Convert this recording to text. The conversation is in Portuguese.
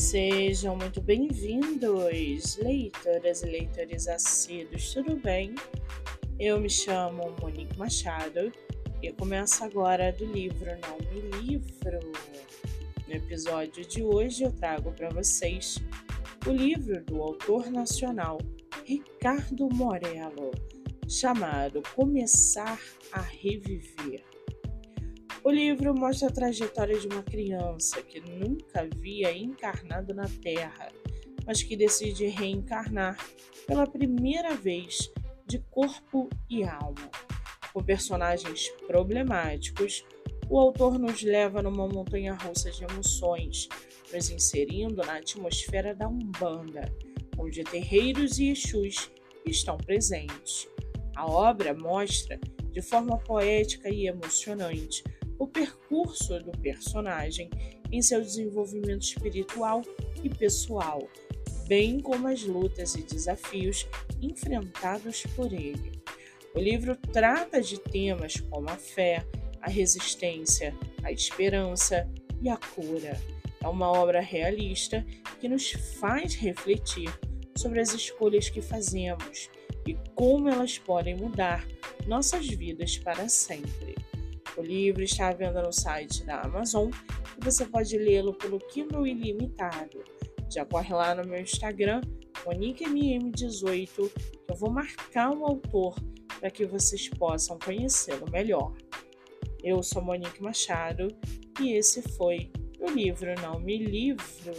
Sejam muito bem-vindos, leitoras e leitores assíduos, tudo bem? Eu me chamo Monique Machado e começo agora do livro Não Me Livro. No episódio de hoje eu trago para vocês o livro do autor nacional Ricardo Morello, chamado Começar a Reviver. O livro mostra a trajetória de uma criança que nunca havia encarnado na Terra, mas que decide reencarnar pela primeira vez de corpo e alma. Com personagens problemáticos, o autor nos leva numa montanha russa de emoções, nos inserindo na atmosfera da Umbanda, onde terreiros e Exus estão presentes. A obra mostra, de forma poética e emocionante, o percurso do personagem em seu desenvolvimento espiritual e pessoal, bem como as lutas e desafios enfrentados por ele. O livro trata de temas como a fé, a resistência, a esperança e a cura. É uma obra realista que nos faz refletir sobre as escolhas que fazemos e como elas podem mudar nossas vidas para sempre. O livro está à venda no site da Amazon e você pode lê-lo pelo Kindle Ilimitado. Já corre lá no meu Instagram, MoniqueMM18, que eu vou marcar o autor para que vocês possam conhecê-lo melhor. Eu sou Monique Machado e esse foi o livro Não Me Livro.